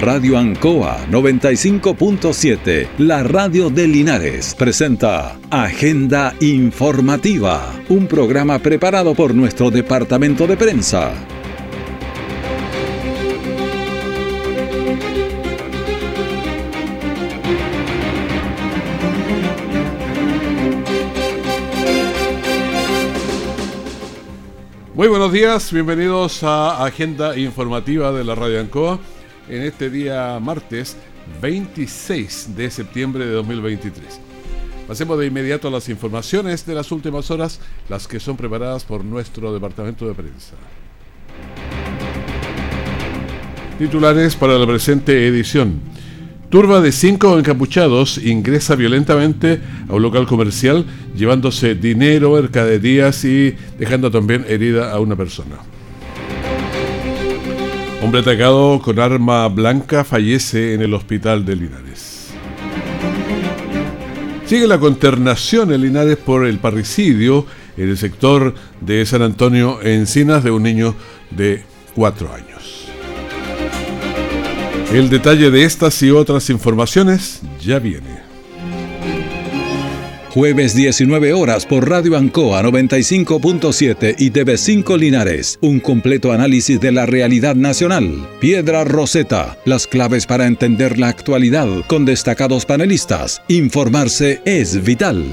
Radio Ancoa 95.7, la radio de Linares, presenta Agenda Informativa, un programa preparado por nuestro departamento de prensa. Muy buenos días, bienvenidos a Agenda Informativa de la Radio Ancoa en este día martes 26 de septiembre de 2023. Pasemos de inmediato a las informaciones de las últimas horas, las que son preparadas por nuestro departamento de prensa. Titulares para la presente edición. Turba de cinco encapuchados ingresa violentamente a un local comercial llevándose dinero, mercaderías y dejando también herida a una persona. Hombre atacado con arma blanca fallece en el hospital de Linares. Sigue la consternación en Linares por el parricidio en el sector de San Antonio Encinas de un niño de cuatro años. El detalle de estas y otras informaciones ya viene. Jueves 19 horas por Radio Ancoa 95.7 y TV5 Linares. Un completo análisis de la realidad nacional. Piedra Roseta. Las claves para entender la actualidad con destacados panelistas. Informarse es vital.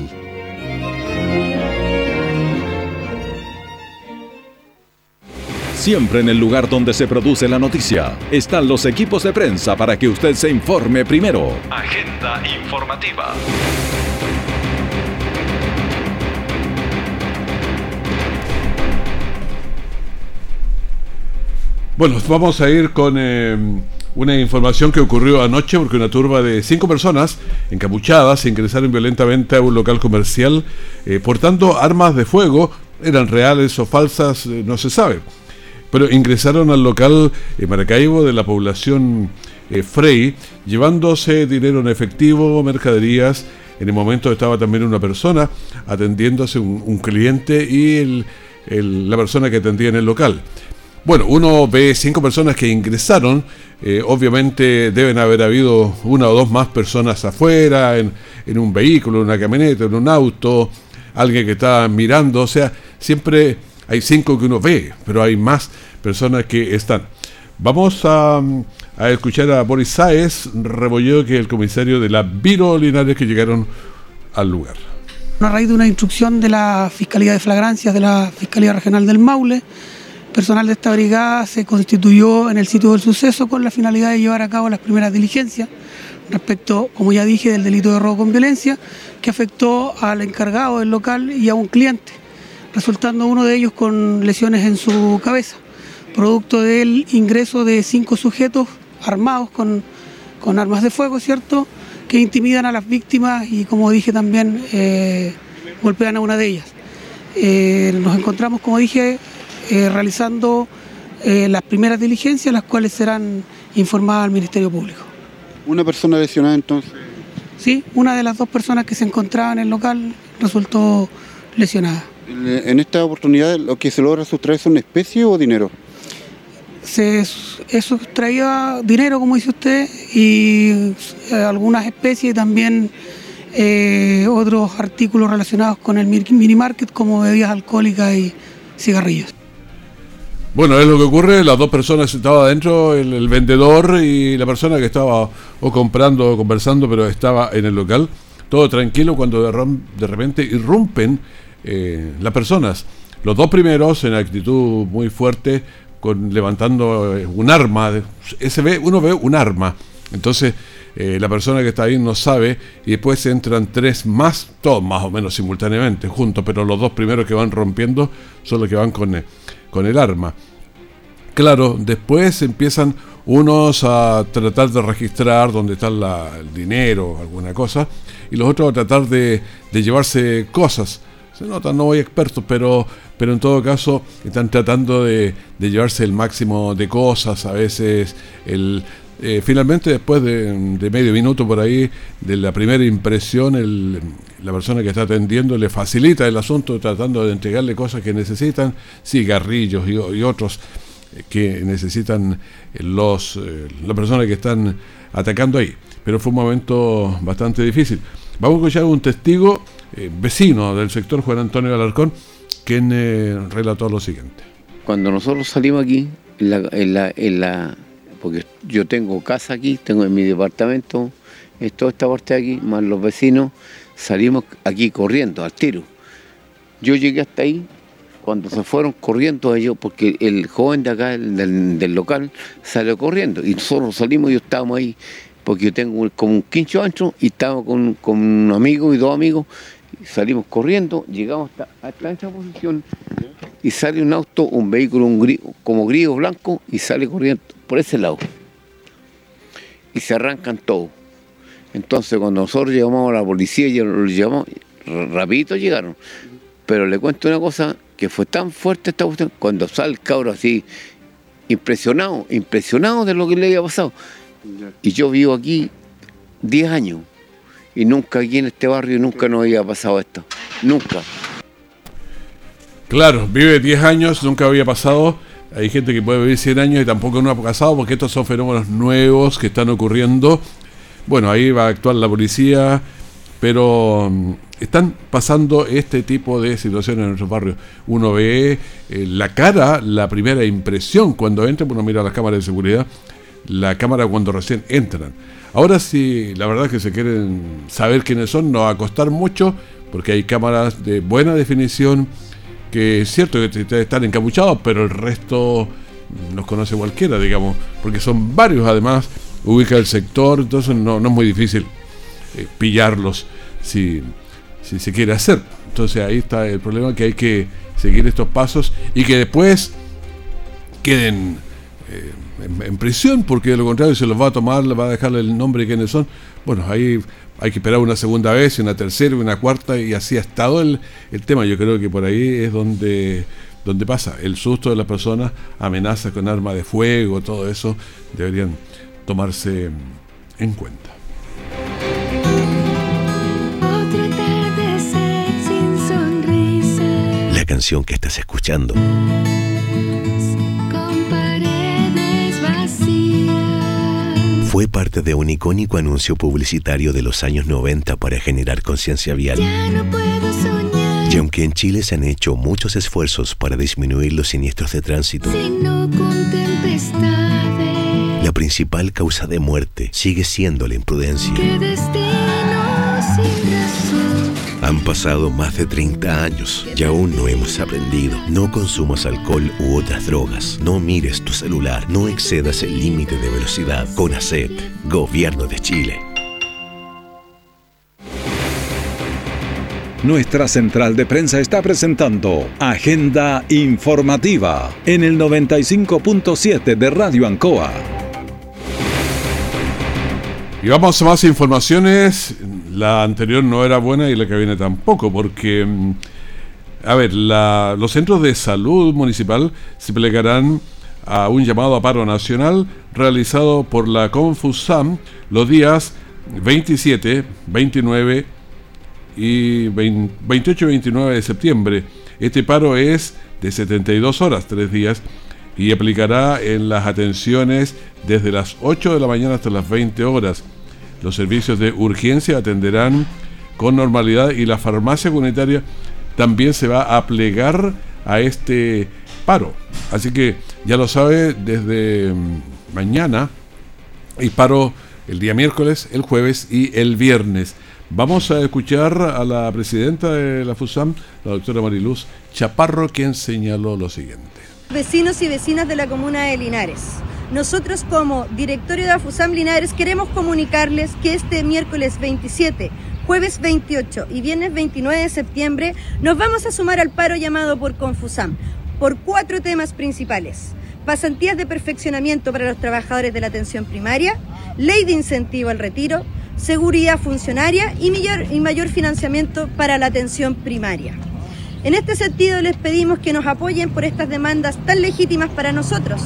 Siempre en el lugar donde se produce la noticia están los equipos de prensa para que usted se informe primero. Agenda informativa. Bueno, vamos a ir con eh, una información que ocurrió anoche porque una turba de cinco personas encapuchadas ingresaron violentamente a un local comercial eh, portando armas de fuego, eran reales o falsas, eh, no se sabe pero ingresaron al local Maracaibo de la población Frey, llevándose dinero en efectivo, mercaderías. En el momento estaba también una persona atendiéndose, un, cliente y la persona que atendía en el local. Bueno, uno ve cinco personas que ingresaron, eh, obviamente deben haber habido una o dos más personas afuera, en, un vehículo, en una camioneta, en un auto, alguien que estaba mirando, o sea, siempre hay cinco que uno ve, pero hay más personas que están. Vamos a, escuchar a Boris Sáez Rebolledo, que es el comisario de la Viro Linares que llegaron al lugar. A raíz de una instrucción de la Fiscalía de Flagrancias de la Fiscalía Regional del Maule, personal de esta brigada se constituyó en el sitio del suceso con la finalidad de llevar a cabo las primeras diligencias respecto, como ya dije, del delito de robo con violencia que afectó al encargado del local y a un cliente resultando uno de ellos con lesiones en su cabeza, producto del ingreso de cinco sujetos armados con, armas de fuego, ¿cierto?, que intimidan a las víctimas y, como dije también, eh, golpean a una de ellas. Eh, nos encontramos, como dije, eh, realizando las primeras diligencias, las cuales serán informadas al Ministerio Público. ¿Una persona lesionada entonces? Sí, una de las dos personas que se encontraban en el local resultó lesionada. En esta oportunidad, ¿lo que se logra sustraer son especie o dinero? Se sustraía dinero, como dice usted, y eh, algunas especies y también eh, otros artículos relacionados con el mini market, como bebidas alcohólicas y cigarrillos. Bueno, es lo que ocurre, las dos personas estaban adentro, el, vendedor y la persona que estaba o comprando o conversando, pero estaba en el local, todo tranquilo cuando de repente irrumpen eh, las personas. Los dos primeros en actitud muy fuerte, con levantando eh, un arma. Ese ve, uno ve un arma. Entonces, eh, la persona que está ahí no sabe y después entran tres más, todos más o menos simultáneamente, juntos, pero los dos primeros que van rompiendo son los que van con, con el arma. Claro, después empiezan unos a tratar de registrar dónde está el dinero, alguna cosa, y los otros a tratar de, de llevarse cosas se nota, no voy expertos, pero, pero en todo caso están tratando de, llevarse el máximo de cosas, a veces el, eh, finalmente después de, medio minuto por ahí de la primera impresión, el, la persona que está atendiendo le facilita el asunto tratando de entregarle cosas que necesitan, cigarrillos y, y otros eh, que necesitan los, las personas que están atacando ahí. Pero fue un momento bastante difícil. Vamos a escuchar un testigo vecino del sector, Juan Antonio Alarcón, quien relató lo siguiente. Cuando nosotros salimos aquí, en la, en la, porque yo tengo casa aquí, tengo en mi departamento, es toda esta parte de aquí, más los vecinos, salimos aquí corriendo al tiro. Yo llegué hasta ahí, cuando se fueron corriendo ellos, porque el joven de acá, del, local, salió corriendo y nosotros salimos y estábamos ahí, porque yo tengo como un quincho ancho y estábamos con, con un amigo y dos amigos, salimos corriendo, llegamos hasta, hasta esta posición y sale un auto, un vehículo como gris blanco y sale corriendo por ese lado. Y se arrancan todos. Entonces cuando nosotros llamamos a la policía, y lo llamamos, rapidito llegaron. Pero le cuento una cosa, que fue tan fuerte esta cuestión, cuando sale el cabro así, impresionado, impresionado de lo que le había pasado. Y yo vivo aquí 10 años y nunca aquí en este barrio nunca nos había pasado esto. Nunca. Claro, vive 10 años, nunca había pasado. Hay gente que puede vivir 100 años y tampoco no ha pasado porque estos son fenómenos nuevos que están ocurriendo. Bueno, ahí va a actuar la policía, pero mm, están pasando este tipo de situaciones en nuestros barrios. Uno ve eh, la cara, la primera impresión cuando entra, uno mira las cámaras de seguridad, la cámara cuando recién entran. Ahora sí, la verdad es que se quieren saber quiénes son, no va a costar mucho, porque hay cámaras de buena definición, que es cierto que están encapuchados, pero el resto nos conoce cualquiera, digamos, porque son varios además, ubica el sector, entonces no, es muy difícil eh, pillarlos si, se quiere hacer. Entonces ahí está el problema que hay que seguir estos pasos y que después queden eh, en, prisión, porque de lo contrario se los va a tomar, le va a dejar el nombre de quiénes son. Bueno, ahí hay que esperar una segunda vez, una tercera, una cuarta, y así ha estado el, el tema. Yo creo que por ahí es donde, donde pasa. El susto de las personas, amenazas con arma de fuego, todo eso, deberían tomarse en cuenta. La canción que estás escuchando fue parte de un icónico anuncio publicitario de los años 90 para generar conciencia vial. Y aunque en Chile se han hecho muchos esfuerzos para disminuir los siniestros de tránsito, la principal causa de muerte sigue siendo la imprudencia. Han pasado más de 30 años y aún no hemos aprendido. No consumas alcohol u otras drogas. No mires tu celular. No excedas el límite de velocidad. Con ACET, Gobierno de Chile. Nuestra central de prensa está presentando Agenda Informativa en el 95.7 de Radio Ancoa. Y vamos a más informaciones la anterior no era buena y la que viene tampoco, porque, mm, a ver, los centros de salud municipal se plegarán a un llamado a paro nacional realizado por la Confusam los días 27, 29 y 28 y 29 de septiembre. Este paro es de 72 horas, 3 días, y aplicará en las atenciones desde las 8 de la mañana hasta las 20 horas los servicios de urgencia atenderán con normalidad y la farmacia comunitaria también se va a plegar a este paro. Así que ya lo sabe, desde mm, mañana hay paro el día miércoles, el jueves y el viernes. Vamos a escuchar a la presidenta de la FUSAM, la doctora Mariluz Chaparro, quien señaló lo siguiente. Vecinos y vecinas de la comuna de Linares. Nosotros como directorio de AFUSAM Linares queremos comunicarles que este miércoles 27, jueves 28 y viernes 29 de septiembre nos vamos a sumar al paro llamado por Confusam por cuatro temas principales. Pasantías de perfeccionamiento para los trabajadores de la atención primaria, ley de incentivo al retiro, seguridad funcionaria y mayor, y mayor financiamiento para la atención primaria. En este sentido les pedimos que nos apoyen por estas demandas tan legítimas para nosotros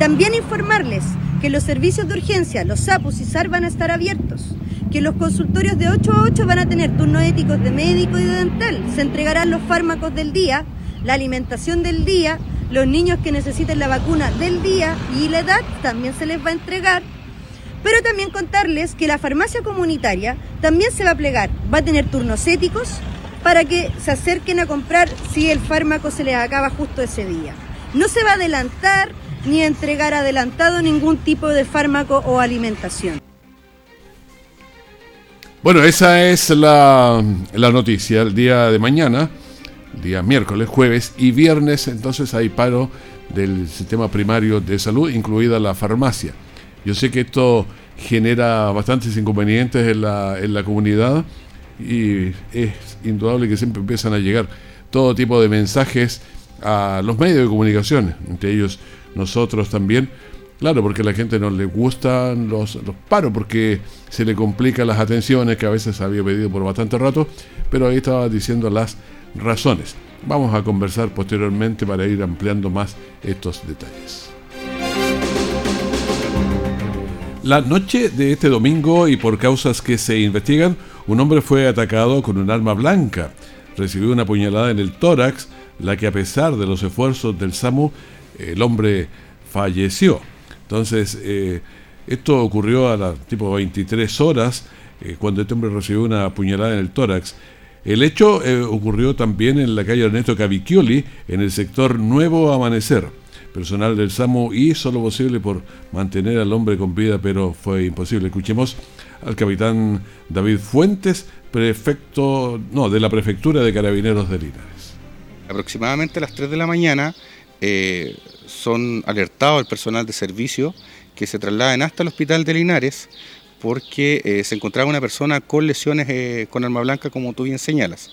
también informarles que los servicios de urgencia, los SAPUS y SAR van a estar abiertos, que los consultorios de 8 a 8 van a tener turnos éticos de médico y de dental, se entregarán los fármacos del día, la alimentación del día, Los niños que necesiten la vacuna del día y la edad también se les va a entregar. Pero también contarles que la farmacia comunitaria también se va a plegar, va a tener turnos éticos para que se acerquen a comprar si el fármaco se les acaba justo ese día. No se va a adelantar ni entregar adelantado ningún tipo de fármaco o alimentación. Bueno, esa es la, la noticia. El día de mañana, día miércoles, jueves y viernes, entonces hay paro del sistema primario de salud, incluida la farmacia. Yo sé que esto genera bastantes inconvenientes en la, en la comunidad y es indudable que siempre empiezan a llegar todo tipo de mensajes a los medios de comunicación, entre ellos nosotros también. Claro, porque a la gente no le gustan los, los paros, porque se le complican las atenciones que a veces había pedido por bastante rato, pero ahí estaba diciendo las razones. Vamos a conversar posteriormente para ir ampliando más estos detalles. La noche de este domingo y por causas que se investigan, un hombre fue atacado con un arma blanca. Recibió una puñalada en el tórax, la que a pesar de los esfuerzos del SAMU, el hombre falleció. Entonces, eh, esto ocurrió a las tipo 23 horas, eh, cuando este hombre recibió una puñalada en el tórax. El hecho eh, ocurrió también en la calle Ernesto Cavicchioli, en el sector Nuevo Amanecer personal del SAMU hizo lo posible por mantener al hombre con vida, pero fue imposible. Escuchemos al capitán David Fuentes, prefecto, no, de la prefectura de Carabineros de Linares. Aproximadamente a las 3 de la mañana eh, son alertados el personal de servicio que se trasladen hasta el hospital de Linares porque eh, se encontraba una persona con lesiones eh, con arma blanca, como tú bien señalas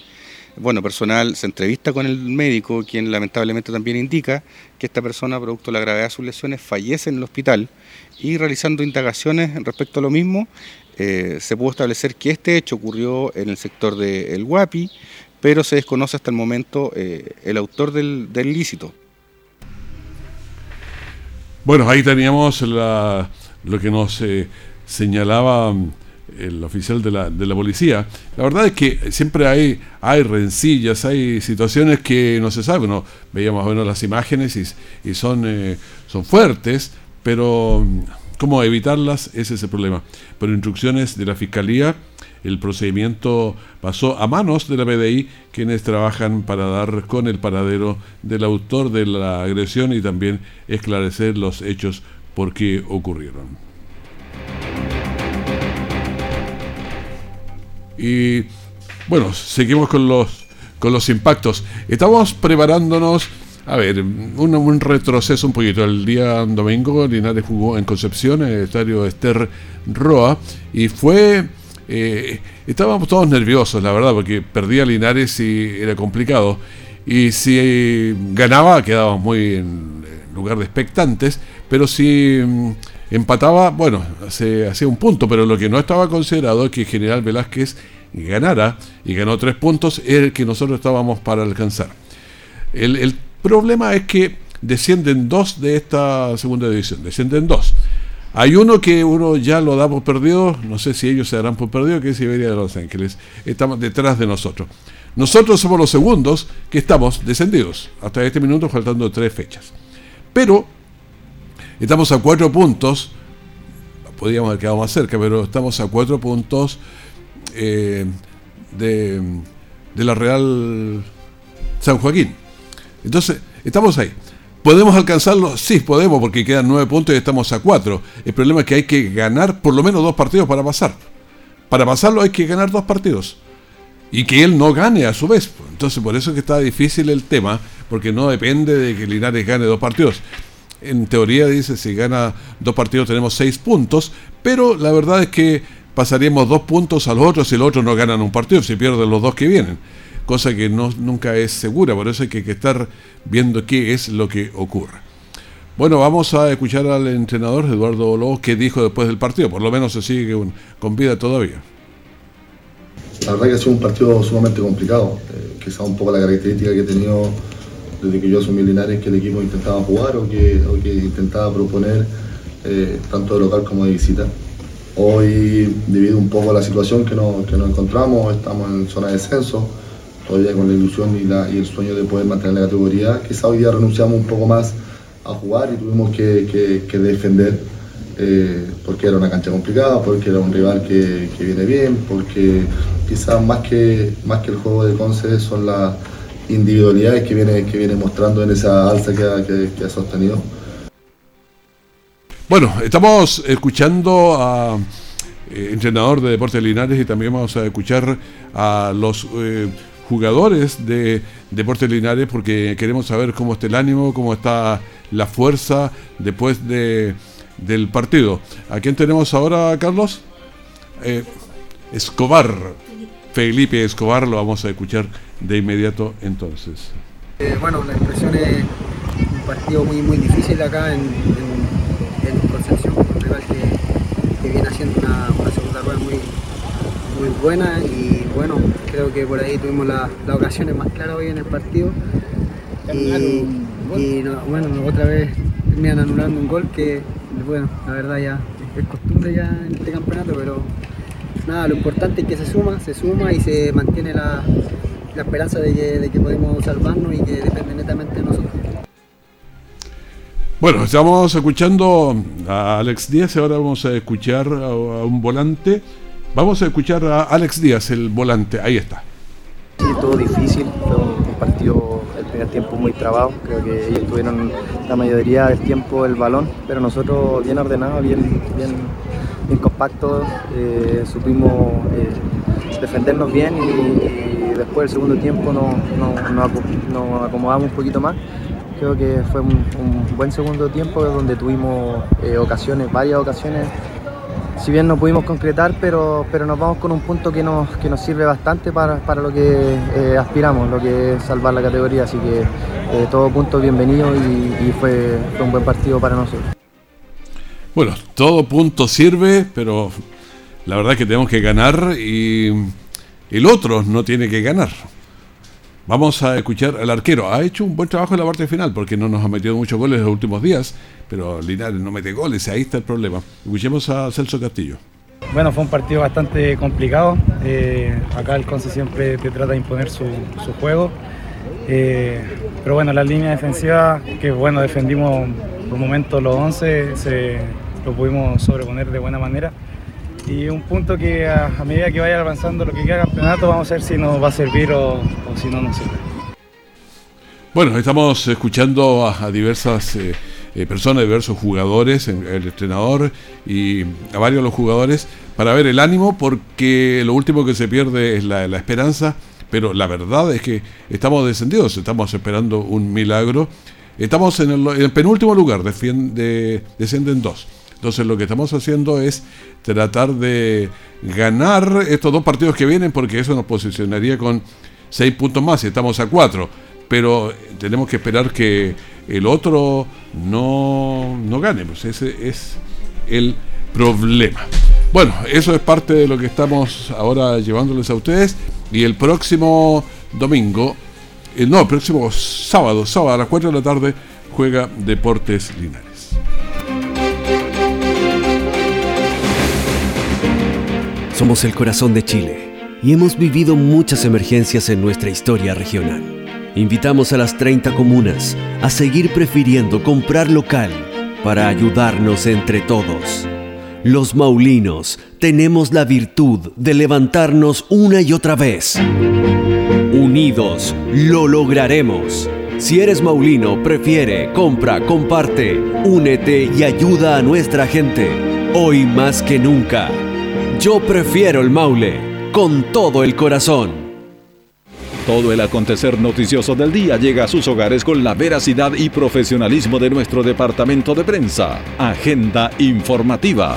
bueno, personal se entrevista con el médico, quien lamentablemente también indica que esta persona, producto de la gravedad de sus lesiones, fallece en el hospital y realizando indagaciones respecto a lo mismo, se pudo establecer que este hecho ocurrió en el sector del El Guapi, pero se desconoce hasta el momento el autor del, del ilícito. Bueno, ahí teníamos lo que nos eh, señalaba el oficial de la, de la policía. La verdad es que siempre hay, hay rencillas, hay situaciones que no se sabe. No, veíamos bueno las imágenes y, y son, eh, son fuertes, pero mm, cómo evitarlas, ese es el problema. Por instrucciones de la Fiscalía, el procedimiento pasó a manos de la PDI, quienes trabajan para dar con el paradero del autor de la agresión y también esclarecer los hechos por qué ocurrieron. Y bueno, seguimos con los, con los impactos. Estamos preparándonos, a ver, un, un retroceso un poquito. El día domingo Linares jugó en Concepción, en el estadio Esther Roa, y fue... Eh, estábamos todos nerviosos, la verdad, porque perdía Linares y era complicado. Y si ganaba, quedábamos muy en lugar de expectantes, pero si mm, empataba, bueno, hacía un punto, pero lo que no estaba considerado es que General Velázquez ganara y ganó tres puntos, era el que nosotros estábamos para alcanzar. El, problema es que descienden dos de esta segunda división, descienden dos. Hay uno que uno ya lo da por perdido, no sé si ellos se darán por perdido, que es Siberia de Los Ángeles. Estamos detrás de nosotros. Nosotros somos los segundos que estamos descendidos, hasta este minuto faltando tres fechas. Pero Estamos a cuatro puntos, podríamos haber quedado más cerca, pero estamos a cuatro puntos eh, de, la Real San Joaquín. Entonces, estamos ahí. ¿Podemos alcanzarlo? Sí, podemos, porque quedan nueve puntos y estamos a cuatro. El problema es que hay que ganar por lo menos dos partidos para pasar. Para pasarlo hay que ganar dos partidos. Y que él no gane a su vez. Entonces, por eso es que está difícil el tema, porque no depende de que Linares gane dos partidos en teoría dice si gana dos partidos tenemos seis puntos, pero la verdad es que pasaríamos dos puntos a los otros si los otros no ganan un partido, si pierden los dos que vienen, cosa que no, nunca es segura, por eso hay que, estar viendo qué es lo que ocurre. Bueno, vamos a escuchar al entrenador Eduardo Lobos que dijo después del partido, por lo menos se sigue con vida todavía. La verdad que ha sido un partido sumamente complicado, eh, quizá un poco la característica que ha tenido desde que yo asumí Linares que el equipo intentaba jugar o que, intentaba proponer eh, tanto de local como de visita. Hoy, debido un poco a la situación que nos, encontramos, estamos en zona de descenso, todavía con la ilusión y, y el sueño de poder mantener la categoría. Quizá hoy día renunciamos un poco más a jugar y tuvimos que, que, defender eh, porque era una cancha complicada, porque era un rival que, que, viene bien, porque quizás más que, más que el juego de Conce son las individualidades que viene, que viene mostrando en esa alza que ha, que ha sostenido. Bueno, estamos escuchando a eh, entrenador de Deportes Linares y también vamos a escuchar a los eh, jugadores de Deportes Linares porque queremos saber cómo está el ánimo, cómo está la fuerza después de, del partido. ¿A quién tenemos ahora, Carlos? Eh, Escobar. Felipe Escobar, lo vamos a escuchar de inmediato entonces. bueno, la impresión es un partido muy, muy difícil acá en que, viene haciendo una, segunda rueda muy, muy buena y bueno, creo que por ahí tuvimos las ocasiones más claras hoy en el partido. Y, bueno, otra vez terminan anulando un gol que, bueno, la verdad ya es costumbre ya en este campeonato, pero nada, lo importante es que se suma, se suma y se mantiene la, esperanza de que, de que podemos salvarnos y que depende netamente de nosotros. Bueno, estamos escuchando a Alex Díaz y ahora vamos a escuchar a, un volante. Vamos a escuchar a Alex Díaz, el volante. Ahí está. Sí, todo difícil. Fue un partido el primer tiempo muy trabado. Creo que ellos tuvieron la mayoría del tiempo el balón, pero nosotros bien ordenados, bien, bien, bien compactos. Eh, supimos eh, defendernos bien y, después del segundo tiempo nos no, acomodamos un poquito más Creo que fue un, buen segundo tiempo donde tuvimos eh, ocasiones, varias ocasiones. Si bien no pudimos concretar, pero, pero nos vamos con un punto que nos, que nos sirve bastante para, lo que eh, aspiramos, lo que es salvar la categoría. Así que eh, todo punto bienvenido y, fue, un buen partido para nosotros. Bueno, todo punto sirve, pero la verdad es que tenemos que ganar y el otro no tiene que ganar. Vamos a escuchar al arquero. Ha hecho un buen trabajo en la parte final porque no nos ha metido muchos goles en los últimos días, pero Linares no mete goles, ahí está el problema. Escuchemos a Celso Castillo. Bueno, fue un partido bastante complicado. Eh, acá el Conce siempre te trata de imponer su, juego. Eh, pero bueno, la línea defensiva, que bueno, defendimos por momentos los 11, se, lo pudimos sobreponer de buena manera y un punto que a, medida que vaya avanzando lo que queda campeonato vamos a ver si nos va a servir o, si no nos sirve. Bueno, estamos escuchando a, diversas eh, eh, personas, diversos jugadores, el entrenador y a varios de los jugadores para ver el ánimo porque lo último que se pierde es la, esperanza, pero la verdad es que estamos descendidos, estamos esperando un milagro. Estamos en el, penúltimo lugar, defiende, descienden dos. Entonces lo que estamos haciendo es tratar de ganar estos dos partidos que vienen porque eso nos posicionaría con seis puntos más y estamos a cuatro. Pero tenemos que esperar que el otro no, no gane. Pues ese es el problema. Bueno, eso es parte de lo que estamos ahora llevándoles a ustedes. Y el próximo domingo, eh, no, el próximo sábado, sábado a las 4 de la tarde, juega Deportes Linares. Somos el corazón de Chile y hemos vivido muchas emergencias en nuestra historia regional. Invitamos a las 30 comunas a seguir prefiriendo comprar local para ayudarnos entre todos. Los maulinos tenemos la virtud de levantarnos una y otra vez. Unidos lo lograremos. Si eres maulino, prefiere, compra, comparte, únete y ayuda a nuestra gente. Hoy más que nunca. Yo prefiero el Maule, con todo el corazón. Todo el acontecer noticioso del día llega a sus hogares con la veracidad y profesionalismo de nuestro departamento de prensa. Agenda informativa.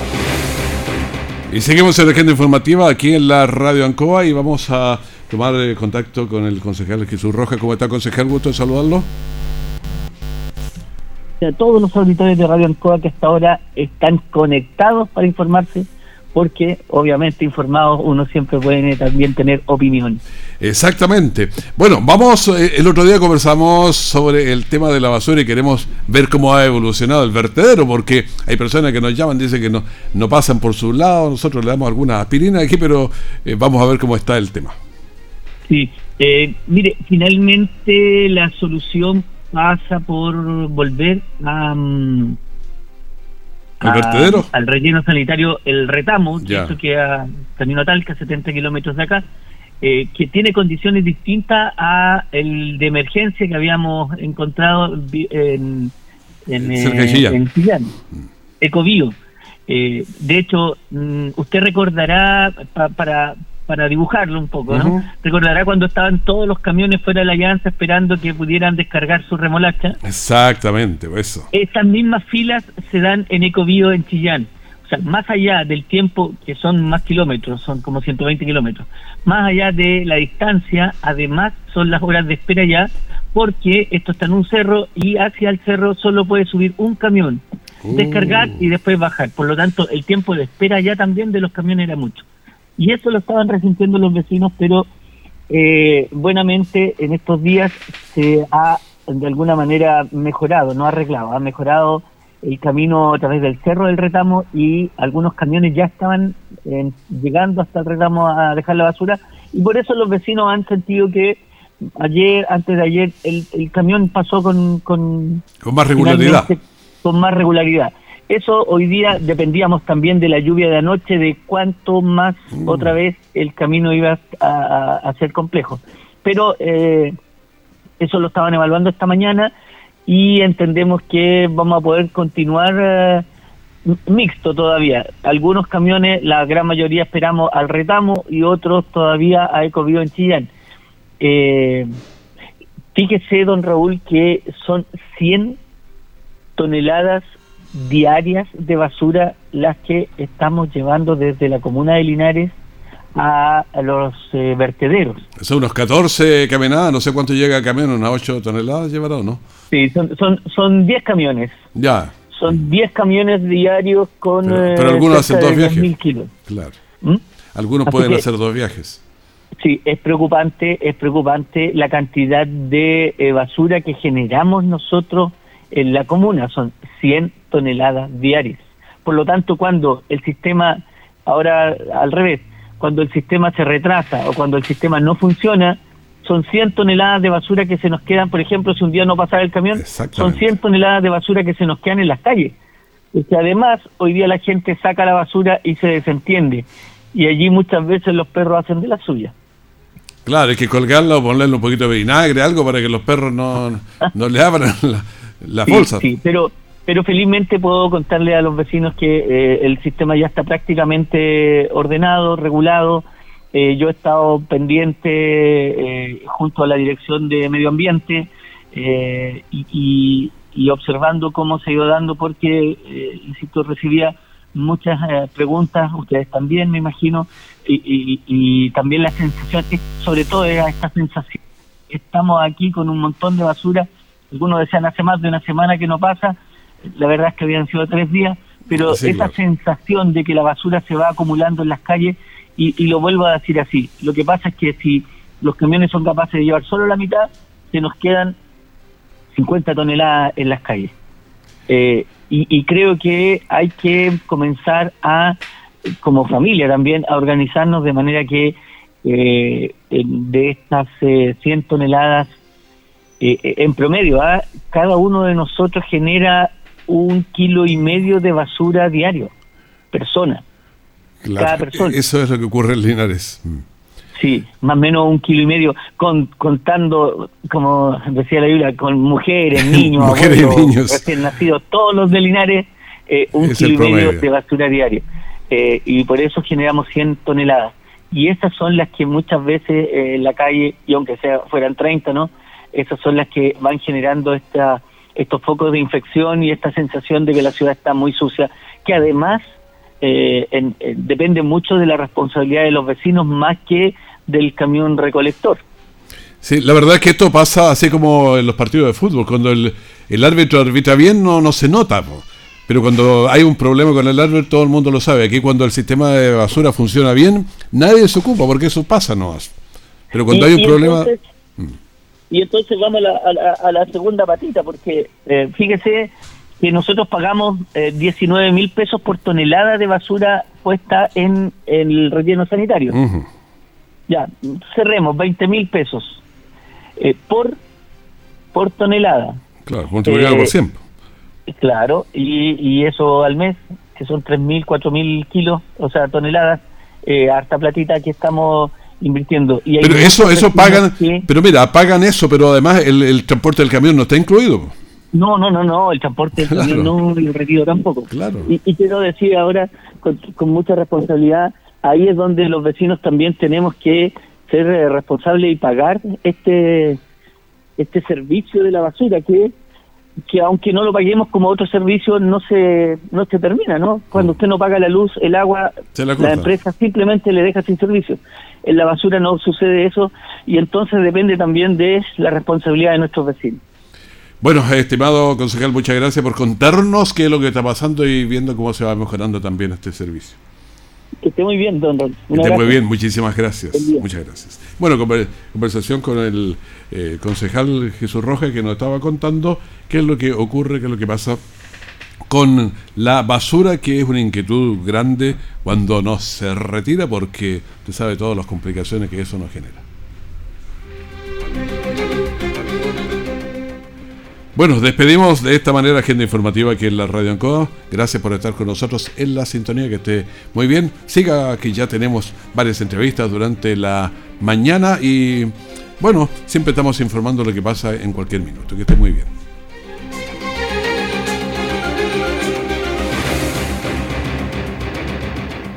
Y seguimos en la agenda informativa aquí en la Radio Ancoa y vamos a tomar eh, contacto con el concejal Jesús Roja. ¿Cómo está, concejal? Gusto de saludarlo. A todos los auditores de Radio Ancoa que hasta ahora están conectados para informarse porque obviamente informados uno siempre puede también tener opinión. Exactamente. Bueno, vamos, eh, el otro día conversamos sobre el tema de la basura y queremos ver cómo ha evolucionado el vertedero, porque hay personas que nos llaman, dicen que no, no pasan por su lado, nosotros le damos alguna aspirina aquí, pero eh, vamos a ver cómo está el tema. Sí, Eh, mire, finalmente la solución pasa por volver a, mm, ¿Al a- vertedero? al relleno sanitario El Retamo, que Ya. esto queda Camino a Talca, 70 kilómetros de acá, eh, que tiene condiciones distintas a el de emergencia que habíamos encontrado en, en, eh, en Chillán, Ecobío. Eh, de hecho, mm, usted recordará pa- para para dibujarlo un poco, ¿no? Recordará cuando estaban todos los camiones fuera de la llanza esperando que pudieran descargar su remolacha. Exactamente, pues eso. Estas mismas filas se dan en Ecobío en Chillán. O sea, más allá del tiempo, que son más kilómetros, son como 120 kilómetros, más allá de la distancia, además son las horas de espera ya, porque esto está en un cerro y hacia el cerro solo puede subir un camión, descargar y después bajar. Por lo tanto, el tiempo de espera ya también de los camiones era mucho. Y eso lo estaban resintiendo los vecinos, pero eh, buenamente en estos días se ha de alguna manera mejorado, no arreglado, ha mejorado el camino a través del Cerro del Retamo y algunos camiones ya estaban eh, llegando hasta el Retamo a dejar la basura y por eso los vecinos han sentido que ayer, antes de ayer, el, el camión pasó con, con, Con más regularidad. con más regularidad. Eso hoy día dependíamos también de la lluvia de anoche, de cuánto más otra vez el camino iba a, a- a ser complejo. Pero eh, eso lo estaban evaluando esta mañana y entendemos que vamos a poder continuar eh, mixto todavía. Algunos camiones, la gran mayoría esperamos al retamo y otros todavía a Ecobio en Chillán. Eh, fíjese, don Raúl, que son 100 toneladas diarias de basura las que estamos llevando desde la comuna de Linares a, a los eh, vertederos. Son unos 14 caminadas, no sé cuánto llega a camión, unas 8 toneladas llevará o no. Sí, son, son, son 10 camiones. Ya, Son 10 camiones diarios con. Pero- eh, pero algunos hacen dos viajes. 10.000 kilos. claro. ¿Mm? Algunos Así pueden que- hacer dos viajes. Sí, es preocupante, es preocupante la cantidad de eh, basura que generamos nosotros en la comuna, son 100 toneladas diarias. Por lo tanto, cuando el sistema, ahora al revés, cuando el sistema se retrasa o cuando el sistema no funciona, son 100 toneladas de basura que se nos quedan, por ejemplo, si un día no pasara el camión, son 100 toneladas de basura que se nos quedan en las calles. Porque además, hoy día la gente saca la basura y se desentiende. Y allí muchas veces los perros hacen de la suya. Claro, hay que colgarla o ponerle un poquito de vinagre, algo para que los perros no, no le abran la, la Sí, bolsa. Sí, pero, pero felizmente puedo contarle a los vecinos que eh, el sistema ya está prácticamente ordenado, regulado. Eh, yo he estado pendiente eh, junto a la Dirección de Medio Ambiente eh, y, y- y observando cómo se ha ido dando porque, insisto, recibía muchas preguntas, ustedes también me imagino, y, y- y también la sensación, sobre todo era esta sensación, estamos aquí con un montón de basura, algunos decían hace más de una semana que no pasa, la verdad es que habían sido tres días, pero Sí, esa claro. sensación de que la basura se va acumulando en las calles, y, y lo vuelvo a decir así, lo que pasa es que si los camiones son capaces de llevar solo la mitad, se nos quedan 50 toneladas en las calles. Eh, y, y creo que hay que comenzar a, como familia también, a organizarnos de manera que eh, de estas eh, 100 toneladas, eh, eh, en promedio, ¿ah? cada uno de nosotros genera un kilo y medio de basura diario, persona. Claro, cada persona. Eso es lo que ocurre en Linares. Mm. Sí, más o menos un kilo y medio, con, contando, como decía la Biblia, con mujeres, niños, Mujeres y abuelos, niños. recién nacidos, todos los de Linares, eh, un Es kilo y medio de basura diario. Eh, y por eso generamos 100 toneladas. Y esas son las que muchas veces en la calle, y aunque sea fueran 30, ¿no? Esas son las que van generando esta, estos focos de infección y esta sensación de que la ciudad está muy sucia, que además eh, en- en- depende mucho de la responsabilidad de los vecinos más que del camión recolector. Sí, la verdad es que esto pasa así como en los partidos de fútbol. Cuando el, el árbitro arbitra bien, no, no se nota. po. Pero cuando hay un problema con el árbitro, todo el mundo lo sabe. Aquí cuando el sistema de basura funciona bien, nadie se ocupa, porque eso pasa no Pero cuando Y- hay un y problema... entonces- y entonces vamos a la, a la- a la segunda patita, porque eh, fíjese que nosotros pagamos eh, 19 mil pesos por tonelada de basura puesta en el relleno sanitario. Ya, cerremos, 20 mil pesos eh, por, por tonelada. Claro, multiplicado por 100. Claro, y, y eso al mes, que son 3.000, 4.000 kilos, o sea, toneladas, eh, harta platita que estamos invirtiendo. Y Pero eso, eso pagan, que- pero mira, pagan eso, pero además el, el transporte del camión no está incluido. No, no, no, no, el transporte del Claro. camión no y el retiro tampoco. Claro. Y, y quiero decir ahora, con, con mucha responsabilidad, ahí es donde los vecinos también tenemos que ser responsables y pagar este este servicio de la basura que que aunque no lo paguemos como otro servicio no se no se termina, ¿no? Cuando usted no paga la luz, el agua, la la, empresa simplemente le deja sin servicio. En la basura no sucede eso y entonces depende también de la responsabilidad de nuestros vecinos. Bueno, estimado concejal, muchas gracias por contarnos qué es lo que está pasando y viendo cómo se va mejorando también este servicio. Que esté muy bien, don Ron. Que esté muy bien, muchísimas gracias. Muchas gracias. Bueno, conver- conversación con el eh, concejal Jesús Rojas que nos estaba contando qué es lo que ocurre, qué es lo que pasa con la basura, que es una inquietud grande cuando no se retira, porque usted sabe todas las complicaciones que eso nos genera. Bueno, despedimos de esta manera agenda informativa que es la Radio Ancoa. Gracias por estar con nosotros en la sintonía, que esté muy bien. Siga que ya tenemos varias entrevistas durante la mañana y bueno, siempre estamos informando lo que pasa en cualquier minuto. Que esté muy bien.